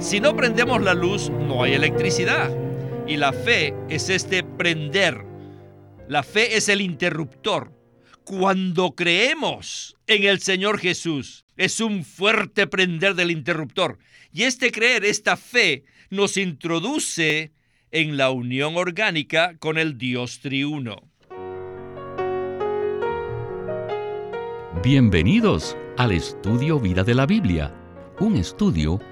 Si no prendemos la luz, no hay electricidad. Y la fe es este prender. La fe es el interruptor. Cuando creemos en el Señor Jesús, es un fuerte prender del interruptor. Y este creer, esta fe, nos introduce en la unión orgánica con el Dios triuno. Bienvenidos al estudio Vida de la Biblia, un estudio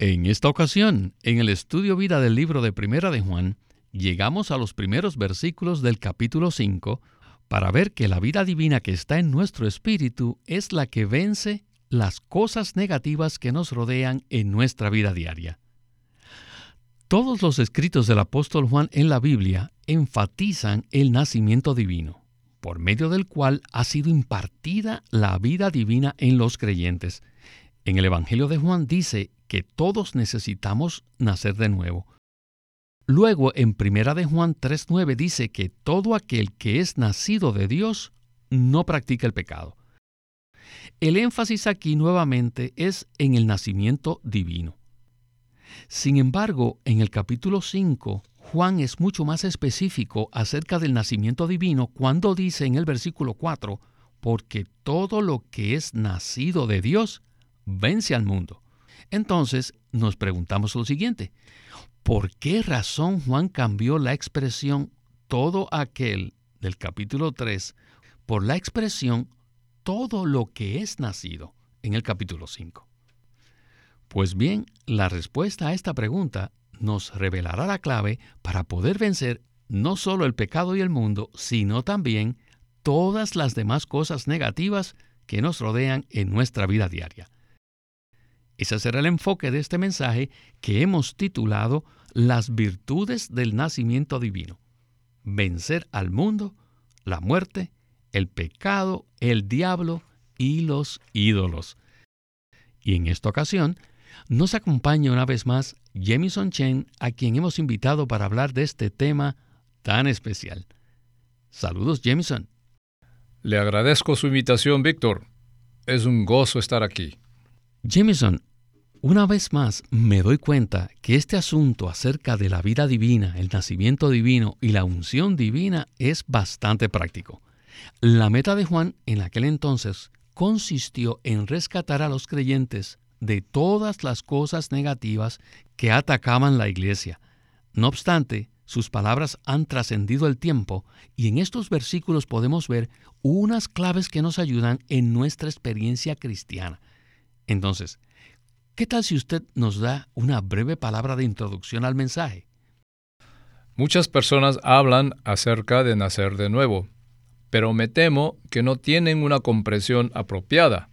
En esta ocasión, en el estudio vida del libro de Primera de Juan, llegamos a los primeros versículos del capítulo 5 para ver que la vida divina que está en nuestro espíritu es la que vence las cosas negativas que nos rodean en nuestra vida diaria. Todos los escritos del apóstol Juan en la Biblia enfatizan el nacimiento divino, por medio del cual ha sido impartida la vida divina en los creyentes. En el Evangelio de Juan dice que todos necesitamos nacer de nuevo. Luego en Primera de Juan 3:9 dice que todo aquel que es nacido de Dios no practica el pecado. El énfasis aquí nuevamente es en el nacimiento divino. Sin embargo, en el capítulo 5, Juan es mucho más específico acerca del nacimiento divino cuando dice en el versículo 4, porque todo lo que es nacido de Dios vence al mundo. Entonces nos preguntamos lo siguiente, ¿por qué razón Juan cambió la expresión todo aquel del capítulo 3 por la expresión todo lo que es nacido en el capítulo 5? Pues bien, la respuesta a esta pregunta nos revelará la clave para poder vencer no solo el pecado y el mundo, sino también todas las demás cosas negativas que nos rodean en nuestra vida diaria. Ese será el enfoque de este mensaje que hemos titulado Las virtudes del nacimiento divino. Vencer al mundo, la muerte, el pecado, el diablo y los ídolos. Y en esta ocasión nos acompaña una vez más Jamison Chen, a quien hemos invitado para hablar de este tema tan especial. Saludos, Jamison. Le agradezco su invitación, Víctor. Es un gozo estar aquí. Jamison, una vez más me doy cuenta que este asunto acerca de la vida divina, el nacimiento divino y la unción divina es bastante práctico. La meta de Juan en aquel entonces consistió en rescatar a los creyentes de todas las cosas negativas que atacaban la iglesia. No obstante, sus palabras han trascendido el tiempo y en estos versículos podemos ver unas claves que nos ayudan en nuestra experiencia cristiana. Entonces, ¿Qué tal si usted nos da una breve palabra de introducción al mensaje? Muchas personas hablan acerca de nacer de nuevo, pero me temo que no tienen una comprensión apropiada,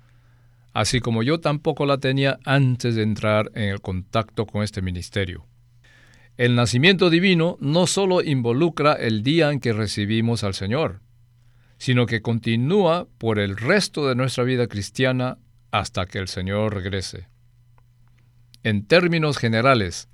así como yo tampoco la tenía antes de entrar en el contacto con este ministerio. El nacimiento divino no solo involucra el día en que recibimos al Señor, sino que continúa por el resto de nuestra vida cristiana hasta que el Señor regrese. En términos generales,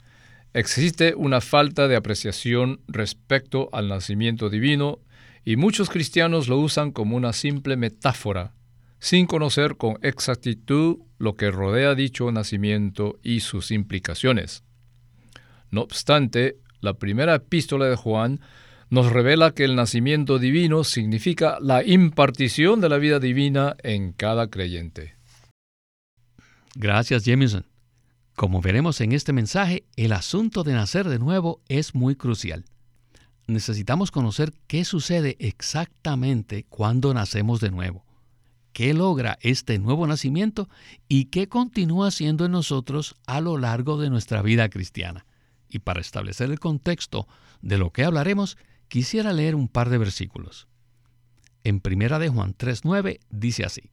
existe una falta de apreciación respecto al nacimiento divino y muchos cristianos lo usan como una simple metáfora, sin conocer con exactitud lo que rodea dicho nacimiento y sus implicaciones. No obstante, la primera epístola de Juan nos revela que el nacimiento divino significa la impartición de la vida divina en cada creyente. Gracias, Jameson. Como veremos en este mensaje, el asunto de nacer de nuevo es muy crucial. Necesitamos conocer qué sucede exactamente cuando nacemos de nuevo, qué logra este nuevo nacimiento y qué continúa siendo en nosotros a lo largo de nuestra vida cristiana. Y para establecer el contexto de lo que hablaremos, quisiera leer un par de versículos. En Primera de Juan 3:9 dice así: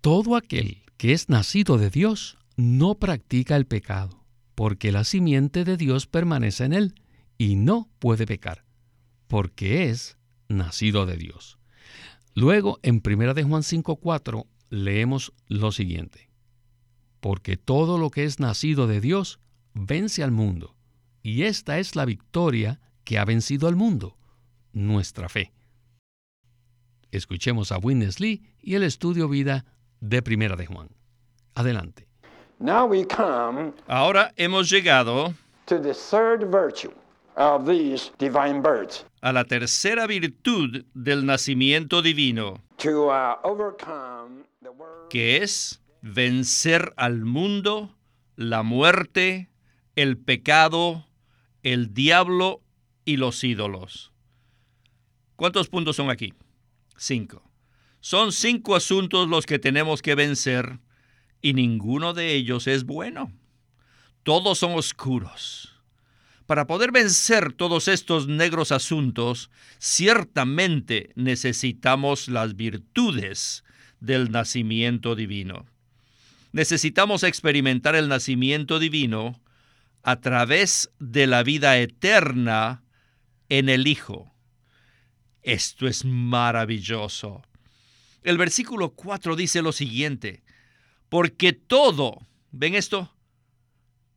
Todo aquel que es nacido de Dios no practica el pecado, porque la simiente de Dios permanece en él, y no puede pecar, porque es nacido de Dios. Luego, en 1 de Juan 5:4 leemos lo siguiente: Porque todo lo que es nacido de Dios vence al mundo, y esta es la victoria que ha vencido al mundo, nuestra fe. Escuchemos a Witness Lee y el estudio vida de Primera de Juan. Adelante. Ahora hemos llegado a la tercera virtud del nacimiento divino, uh, que es vencer al mundo, la muerte, el pecado, el diablo y los ídolos. ¿Cuántos puntos son aquí? Cinco. Son cinco asuntos los que tenemos que vencer y ninguno de ellos es bueno. Todos son oscuros. Para poder vencer todos estos negros asuntos, ciertamente necesitamos las virtudes del nacimiento divino. Necesitamos experimentar el nacimiento divino a través de la vida eterna en el Hijo. Esto es maravilloso. El versículo 4 dice lo siguiente, porque todo, ¿ven esto?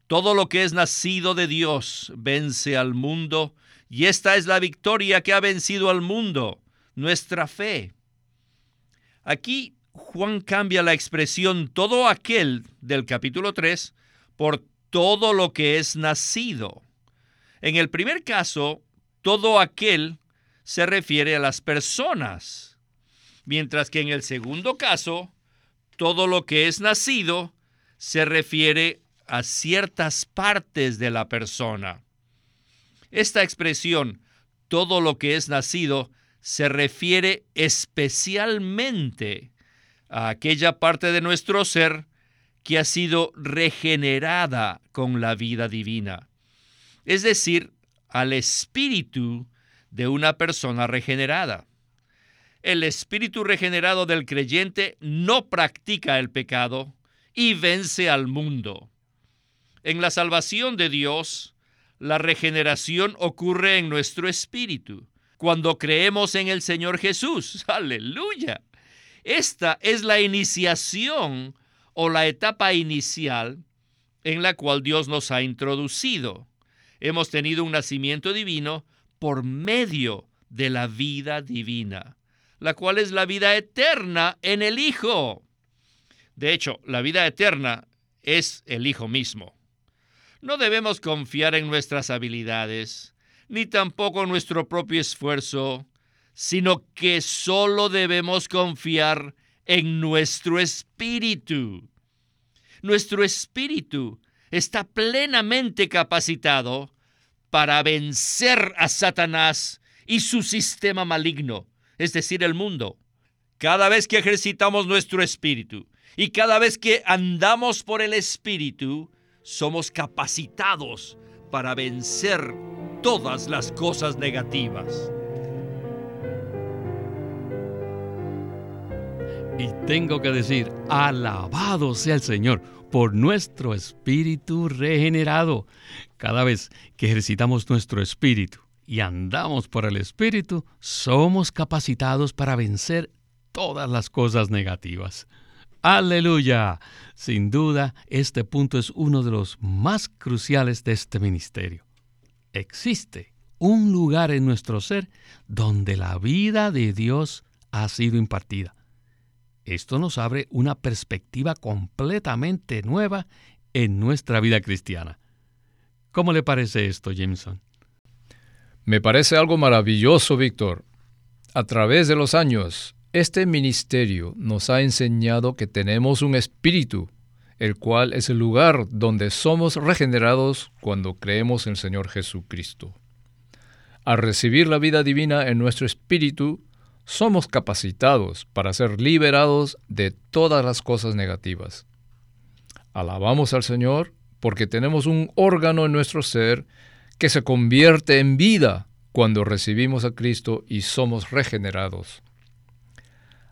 Todo lo que es nacido de Dios vence al mundo, y esta es la victoria que ha vencido al mundo, nuestra fe. Aquí Juan cambia la expresión todo aquel del capítulo 3 por todo lo que es nacido. En el primer caso, todo aquel se refiere a las personas, mientras que en el segundo caso, todo lo que es nacido se refiere a ciertas partes de la persona. Esta expresión, todo lo que es nacido, se refiere especialmente a aquella parte de nuestro ser que ha sido regenerada con la vida divina, es decir, al espíritu de una persona regenerada. El espíritu regenerado del creyente no practica el pecado y vence al mundo. En la salvación de Dios, la regeneración ocurre en nuestro espíritu, cuando creemos en el Señor Jesús. Aleluya. Esta es la iniciación o la etapa inicial en la cual Dios nos ha introducido. Hemos tenido un nacimiento divino por medio de la vida divina, la cual es la vida eterna en el Hijo. De hecho, la vida eterna es el Hijo mismo. No debemos confiar en nuestras habilidades, ni tampoco en nuestro propio esfuerzo, sino que solo debemos confiar en nuestro espíritu. Nuestro espíritu está plenamente capacitado para vencer a Satanás y su sistema maligno, es decir, el mundo. Cada vez que ejercitamos nuestro espíritu y cada vez que andamos por el espíritu, somos capacitados para vencer todas las cosas negativas. Y tengo que decir, alabado sea el Señor por nuestro espíritu regenerado. Cada vez que ejercitamos nuestro espíritu y andamos por el espíritu, somos capacitados para vencer todas las cosas negativas. Aleluya. Sin duda, este punto es uno de los más cruciales de este ministerio. Existe un lugar en nuestro ser donde la vida de Dios ha sido impartida. Esto nos abre una perspectiva completamente nueva en nuestra vida cristiana. ¿Cómo le parece esto, Jameson? Me parece algo maravilloso, Víctor. A través de los años, este ministerio nos ha enseñado que tenemos un espíritu, el cual es el lugar donde somos regenerados cuando creemos en el Señor Jesucristo. Al recibir la vida divina en nuestro espíritu, somos capacitados para ser liberados de todas las cosas negativas. Alabamos al Señor porque tenemos un órgano en nuestro ser que se convierte en vida cuando recibimos a Cristo y somos regenerados.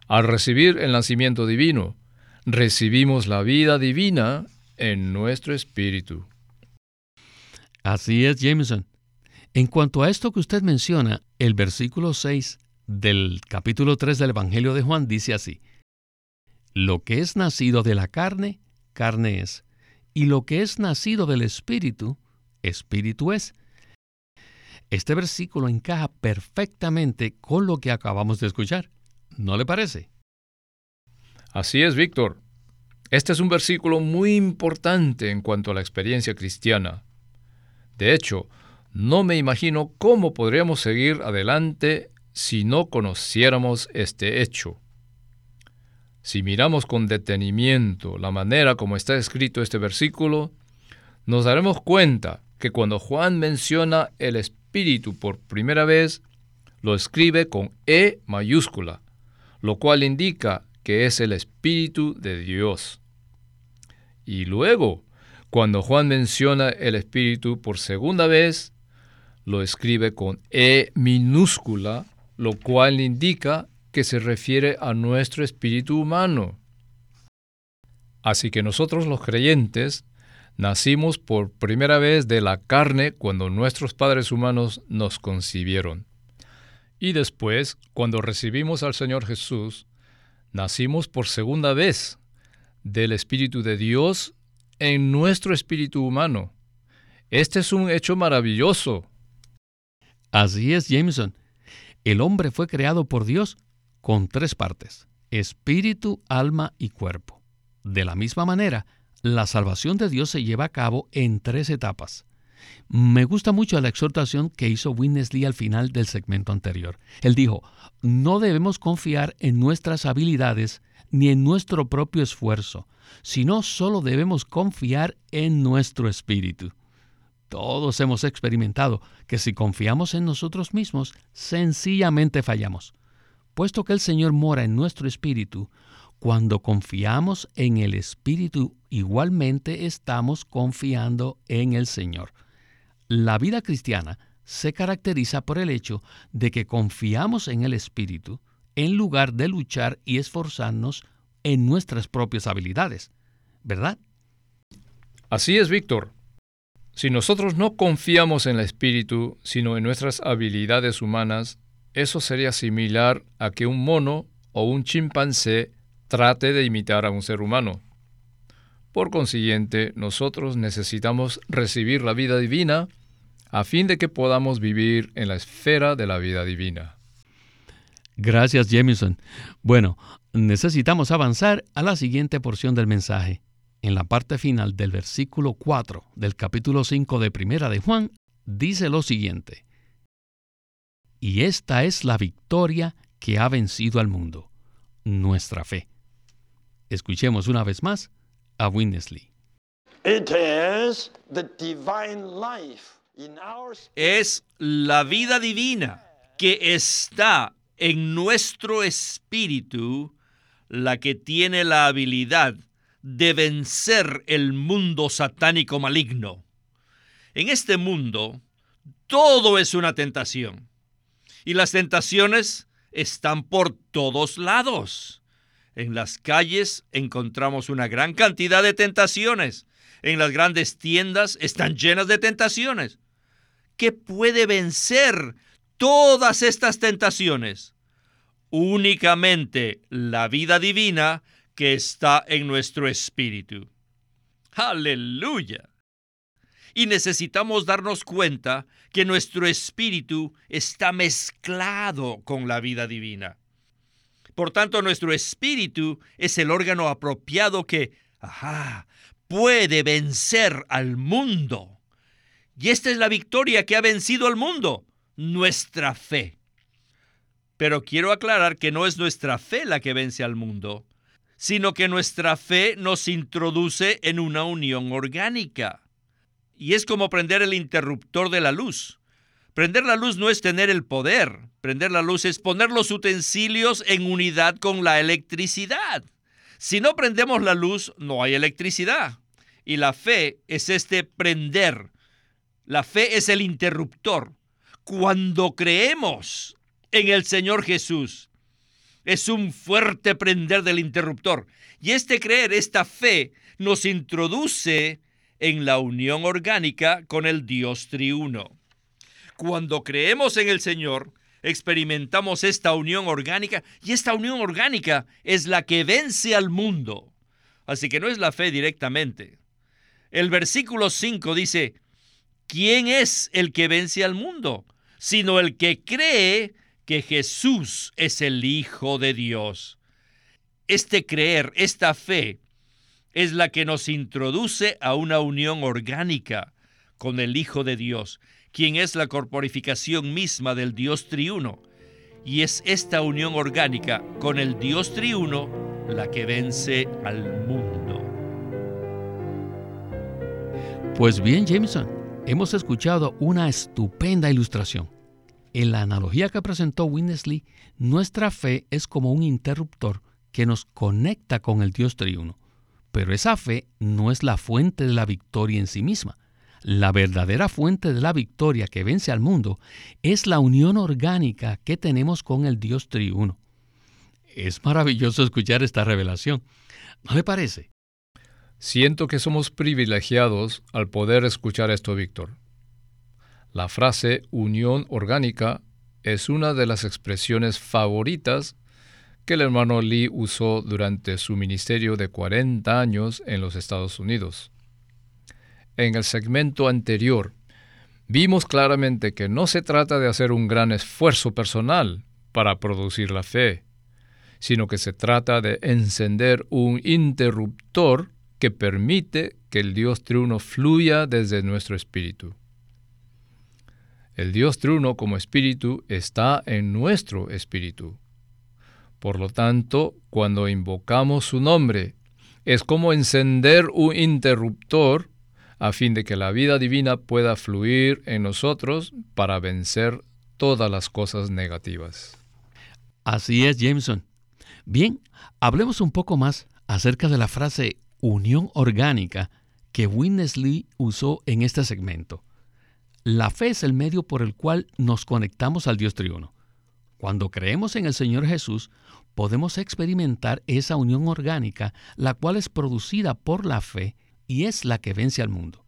Al recibir el nacimiento divino, recibimos la vida divina en nuestro espíritu. Así es, Jameson. En cuanto a esto que usted menciona, el versículo 6 del capítulo 3 del Evangelio de Juan dice así, Lo que es nacido de la carne, carne es, y lo que es nacido del Espíritu, Espíritu es. Este versículo encaja perfectamente con lo que acabamos de escuchar. ¿No le parece? Así es, Víctor. Este es un versículo muy importante en cuanto a la experiencia cristiana. De hecho, no me imagino cómo podríamos seguir adelante si no conociéramos este hecho. Si miramos con detenimiento la manera como está escrito este versículo, nos daremos cuenta que cuando Juan menciona el Espíritu por primera vez, lo escribe con E mayúscula, lo cual indica que es el Espíritu de Dios. Y luego, cuando Juan menciona el Espíritu por segunda vez, lo escribe con E minúscula, lo cual indica que se refiere a nuestro espíritu humano. Así que nosotros los creyentes nacimos por primera vez de la carne cuando nuestros padres humanos nos concibieron. Y después, cuando recibimos al Señor Jesús, nacimos por segunda vez del Espíritu de Dios en nuestro espíritu humano. Este es un hecho maravilloso. Así es, Jameson. El hombre fue creado por Dios con tres partes, espíritu, alma y cuerpo. De la misma manera, la salvación de Dios se lleva a cabo en tres etapas. Me gusta mucho la exhortación que hizo Winnesley al final del segmento anterior. Él dijo, no debemos confiar en nuestras habilidades ni en nuestro propio esfuerzo, sino solo debemos confiar en nuestro espíritu. Todos hemos experimentado que si confiamos en nosotros mismos, sencillamente fallamos. Puesto que el Señor mora en nuestro espíritu, cuando confiamos en el Espíritu, igualmente estamos confiando en el Señor. La vida cristiana se caracteriza por el hecho de que confiamos en el Espíritu en lugar de luchar y esforzarnos en nuestras propias habilidades, ¿verdad? Así es, Víctor. Si nosotros no confiamos en el Espíritu, sino en nuestras habilidades humanas, eso sería similar a que un mono o un chimpancé trate de imitar a un ser humano. Por consiguiente, nosotros necesitamos recibir la vida divina a fin de que podamos vivir en la esfera de la vida divina. Gracias, Jameson. Bueno, necesitamos avanzar a la siguiente porción del mensaje. En la parte final del versículo 4 del capítulo 5 de Primera de Juan, dice lo siguiente. Y esta es la victoria que ha vencido al mundo, nuestra fe. Escuchemos una vez más a Winnesley. Es la vida divina que está en nuestro espíritu la que tiene la habilidad de vencer el mundo satánico maligno. En este mundo, todo es una tentación. Y las tentaciones están por todos lados. En las calles encontramos una gran cantidad de tentaciones. En las grandes tiendas están llenas de tentaciones. ¿Qué puede vencer todas estas tentaciones? Únicamente la vida divina que está en nuestro espíritu. Aleluya. Y necesitamos darnos cuenta que nuestro espíritu está mezclado con la vida divina. Por tanto, nuestro espíritu es el órgano apropiado que, ajá, puede vencer al mundo. Y esta es la victoria que ha vencido al mundo, nuestra fe. Pero quiero aclarar que no es nuestra fe la que vence al mundo, sino que nuestra fe nos introduce en una unión orgánica. Y es como prender el interruptor de la luz. Prender la luz no es tener el poder. Prender la luz es poner los utensilios en unidad con la electricidad. Si no prendemos la luz, no hay electricidad. Y la fe es este prender. La fe es el interruptor. Cuando creemos en el Señor Jesús, es un fuerte prender del interruptor. Y este creer, esta fe, nos introduce en la unión orgánica con el Dios triuno. Cuando creemos en el Señor, experimentamos esta unión orgánica y esta unión orgánica es la que vence al mundo. Así que no es la fe directamente. El versículo 5 dice, ¿quién es el que vence al mundo? Sino el que cree que Jesús es el Hijo de Dios. Este creer, esta fe, es la que nos introduce a una unión orgánica con el Hijo de Dios quien es la corporificación misma del Dios triuno. Y es esta unión orgánica con el Dios triuno la que vence al mundo. Pues bien, Jameson, hemos escuchado una estupenda ilustración. En la analogía que presentó Winnesley, nuestra fe es como un interruptor que nos conecta con el Dios triuno. Pero esa fe no es la fuente de la victoria en sí misma. La verdadera fuente de la victoria que vence al mundo es la unión orgánica que tenemos con el Dios triuno. Es maravilloso escuchar esta revelación. ¿No le parece? Siento que somos privilegiados al poder escuchar esto, Víctor. La frase unión orgánica es una de las expresiones favoritas que el hermano Lee usó durante su ministerio de 40 años en los Estados Unidos en el segmento anterior, vimos claramente que no se trata de hacer un gran esfuerzo personal para producir la fe, sino que se trata de encender un interruptor que permite que el Dios triuno fluya desde nuestro espíritu. El Dios triuno como espíritu está en nuestro espíritu. Por lo tanto, cuando invocamos su nombre, es como encender un interruptor a fin de que la vida divina pueda fluir en nosotros para vencer todas las cosas negativas. Así es, Jameson. Bien, hablemos un poco más acerca de la frase unión orgánica que Winnesley usó en este segmento. La fe es el medio por el cual nos conectamos al Dios triuno. Cuando creemos en el Señor Jesús, podemos experimentar esa unión orgánica, la cual es producida por la fe y es la que vence al mundo.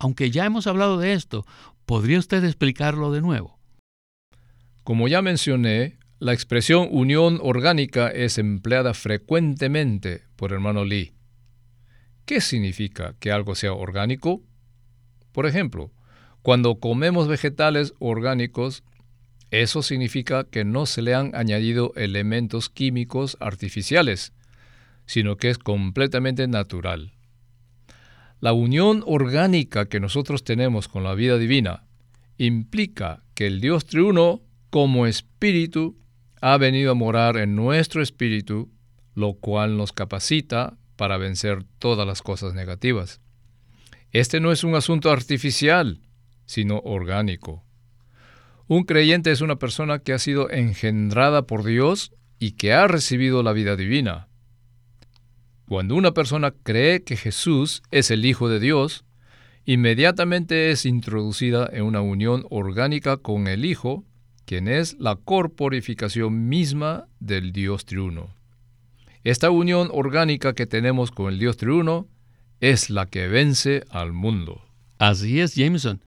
Aunque ya hemos hablado de esto, ¿podría usted explicarlo de nuevo? Como ya mencioné, la expresión unión orgánica es empleada frecuentemente por hermano Lee. ¿Qué significa que algo sea orgánico? Por ejemplo, cuando comemos vegetales orgánicos, eso significa que no se le han añadido elementos químicos artificiales, sino que es completamente natural. La unión orgánica que nosotros tenemos con la vida divina implica que el Dios triuno, como espíritu, ha venido a morar en nuestro espíritu, lo cual nos capacita para vencer todas las cosas negativas. Este no es un asunto artificial, sino orgánico. Un creyente es una persona que ha sido engendrada por Dios y que ha recibido la vida divina. Cuando una persona cree que Jesús es el Hijo de Dios, inmediatamente es introducida en una unión orgánica con el Hijo, quien es la corporificación misma del Dios triuno. Esta unión orgánica que tenemos con el Dios triuno es la que vence al mundo. Así es, Jameson.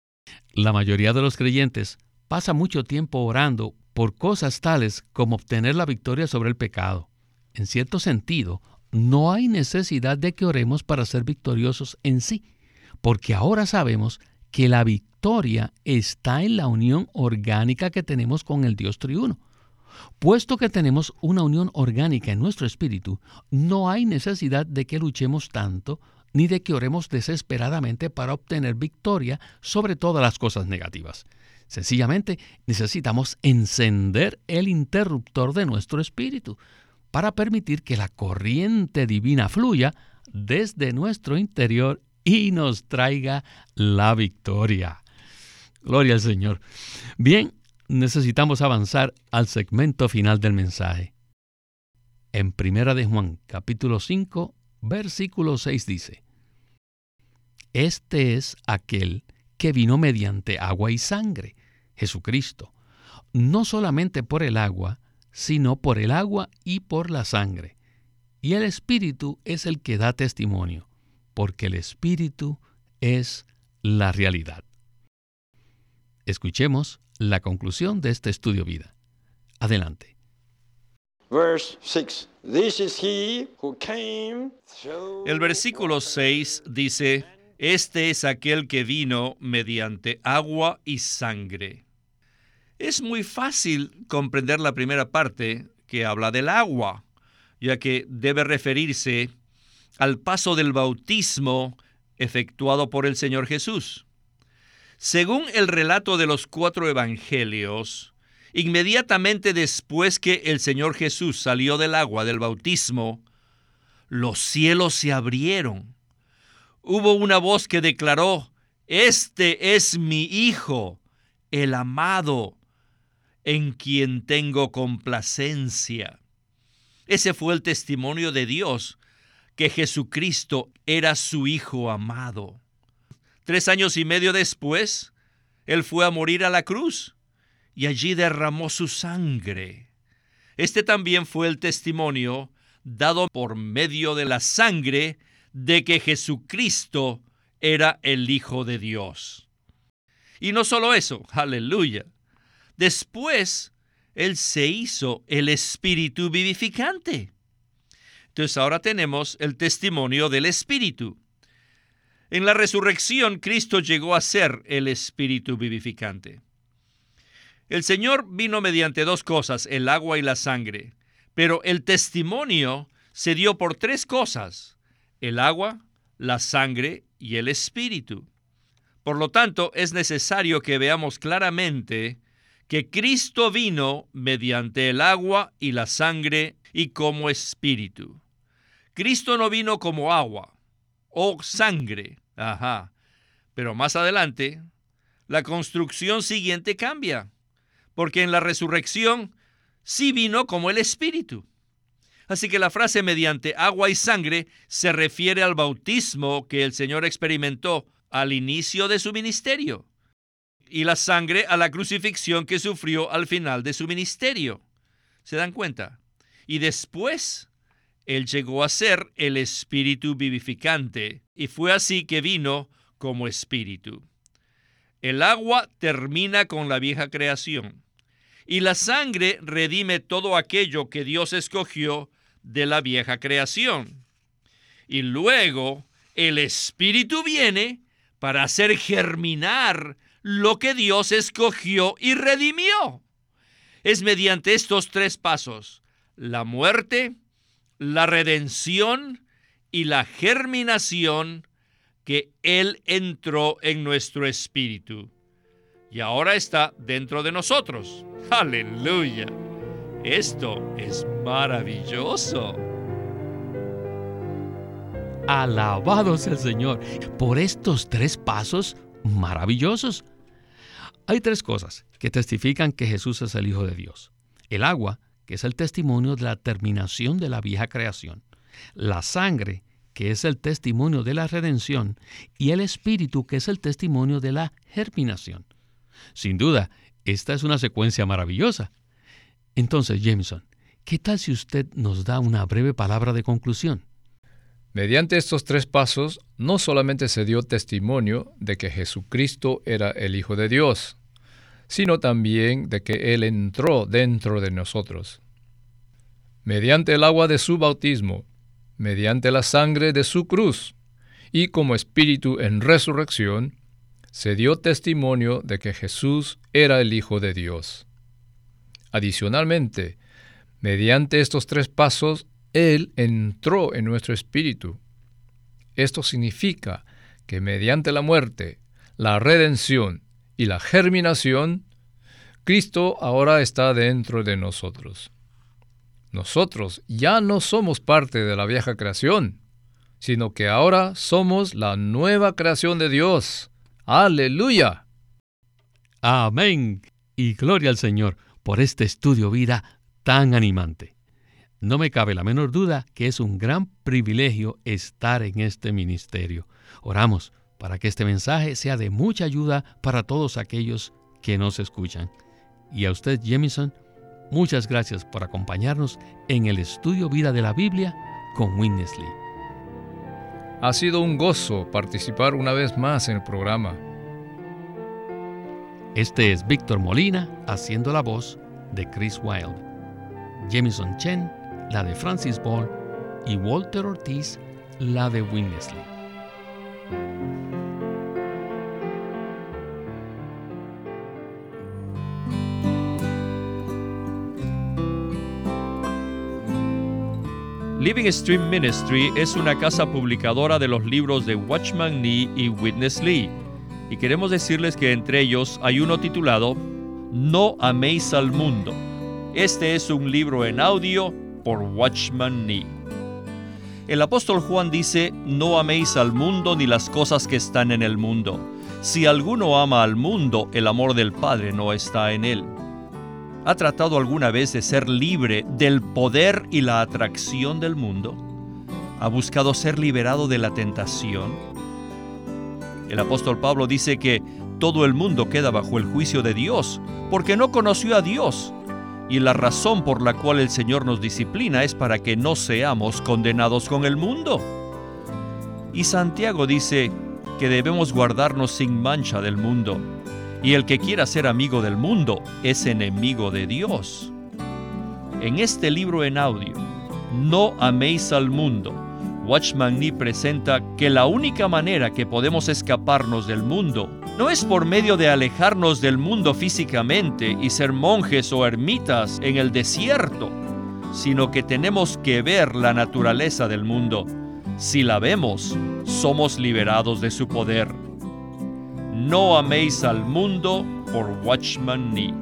La mayoría de los creyentes pasa mucho tiempo orando por cosas tales como obtener la victoria sobre el pecado. En cierto sentido, no hay necesidad de que oremos para ser victoriosos en sí, porque ahora sabemos que la victoria está en la unión orgánica que tenemos con el Dios triuno. Puesto que tenemos una unión orgánica en nuestro espíritu, no hay necesidad de que luchemos tanto ni de que oremos desesperadamente para obtener victoria sobre todas las cosas negativas. Sencillamente necesitamos encender el interruptor de nuestro espíritu, para permitir que la corriente divina fluya desde nuestro interior y nos traiga la victoria. Gloria al Señor. Bien, necesitamos avanzar al segmento final del mensaje. En Primera de Juan, capítulo 5, versículo 6 dice: Este es aquel que vino mediante agua y sangre, Jesucristo, no solamente por el agua, sino por el agua y por la sangre. Y el Espíritu es el que da testimonio, porque el Espíritu es la realidad. Escuchemos la conclusión de este estudio vida. Adelante. El versículo 6 dice, Este es aquel que vino mediante agua y sangre. Es muy fácil comprender la primera parte que habla del agua, ya que debe referirse al paso del bautismo efectuado por el Señor Jesús. Según el relato de los cuatro evangelios, inmediatamente después que el Señor Jesús salió del agua del bautismo, los cielos se abrieron. Hubo una voz que declaró, Este es mi Hijo, el amado, en quien tengo complacencia. Ese fue el testimonio de Dios, que Jesucristo era su Hijo amado. Tres años y medio después, Él fue a morir a la cruz y allí derramó su sangre. Este también fue el testimonio dado por medio de la sangre de que Jesucristo era el Hijo de Dios. Y no solo eso, aleluya. Después, Él se hizo el Espíritu vivificante. Entonces ahora tenemos el testimonio del Espíritu. En la resurrección, Cristo llegó a ser el Espíritu vivificante. El Señor vino mediante dos cosas, el agua y la sangre, pero el testimonio se dio por tres cosas, el agua, la sangre y el Espíritu. Por lo tanto, es necesario que veamos claramente que Cristo vino mediante el agua y la sangre y como Espíritu. Cristo no vino como agua, o sangre. Ajá. Pero más adelante, la construcción siguiente cambia, porque en la resurrección sí vino como el Espíritu. Así que la frase mediante agua y sangre se refiere al bautismo que el Señor experimentó al inicio de su ministerio y la sangre a la crucifixión que sufrió al final de su ministerio. ¿Se dan cuenta? Y después él llegó a ser el espíritu vivificante, y fue así que vino como espíritu. El agua termina con la vieja creación, y la sangre redime todo aquello que Dios escogió de la vieja creación. Y luego el espíritu viene para hacer germinar lo que Dios escogió y redimió. Es mediante estos tres pasos, la muerte, la redención y la germinación que Él entró en nuestro espíritu. Y ahora está dentro de nosotros. Aleluya. Esto es maravilloso. Alabado sea el Señor por estos tres pasos maravillosos. Hay tres cosas que testifican que Jesús es el Hijo de Dios. El agua, que es el testimonio de la terminación de la vieja creación, la sangre, que es el testimonio de la redención, y el espíritu, que es el testimonio de la germinación. Sin duda, esta es una secuencia maravillosa. Entonces, Jameson, ¿qué tal si usted nos da una breve palabra de conclusión? Mediante estos tres pasos, no solamente se dio testimonio de que Jesucristo era el Hijo de Dios, sino también de que Él entró dentro de nosotros. Mediante el agua de su bautismo, mediante la sangre de su cruz, y como espíritu en resurrección, se dio testimonio de que Jesús era el Hijo de Dios. Adicionalmente, mediante estos tres pasos, Él entró en nuestro espíritu. Esto significa que mediante la muerte, la redención y la germinación, Cristo ahora está dentro de nosotros. Nosotros ya no somos parte de la vieja creación, sino que ahora somos la nueva creación de Dios. Aleluya. Amén. Y gloria al Señor por este estudio vida tan animante. No me cabe la menor duda que es un gran privilegio estar en este ministerio. Oramos para que este mensaje sea de mucha ayuda para todos aquellos que nos escuchan. Y a usted, Jemison, muchas gracias por acompañarnos en el estudio Vida de la Biblia con Winnesley. Ha sido un gozo participar una vez más en el programa. Este es Víctor Molina haciendo la voz de Chris Wilde, Jameson Chen, la de Francis Ball y Walter Ortiz, la de Winnesley. Living Stream Ministry es una casa publicadora de los libros de Watchman Nee y Witness Lee, y queremos decirles que entre ellos hay uno titulado No améis al mundo. Este es un libro en audio por Watchman Nee. El apóstol Juan dice, No améis al mundo ni las cosas que están en el mundo. Si alguno ama al mundo, el amor del Padre no está en él. ¿Ha tratado alguna vez de ser libre del poder y la atracción del mundo? ¿Ha buscado ser liberado de la tentación? El apóstol Pablo dice que todo el mundo queda bajo el juicio de Dios porque no conoció a Dios. Y la razón por la cual el Señor nos disciplina es para que no seamos condenados con el mundo. Y Santiago dice que debemos guardarnos sin mancha del mundo y el que quiera ser amigo del mundo es enemigo de Dios. En este libro en audio, No améis al mundo, Watchman Nee presenta que la única manera que podemos escaparnos del mundo no es por medio de alejarnos del mundo físicamente y ser monjes o ermitas en el desierto, sino que tenemos que ver la naturaleza del mundo. Si la vemos, somos liberados de su poder. No améis al mundo por Watchman Nee.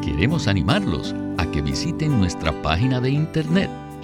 Queremos animarlos a que visiten nuestra página de internet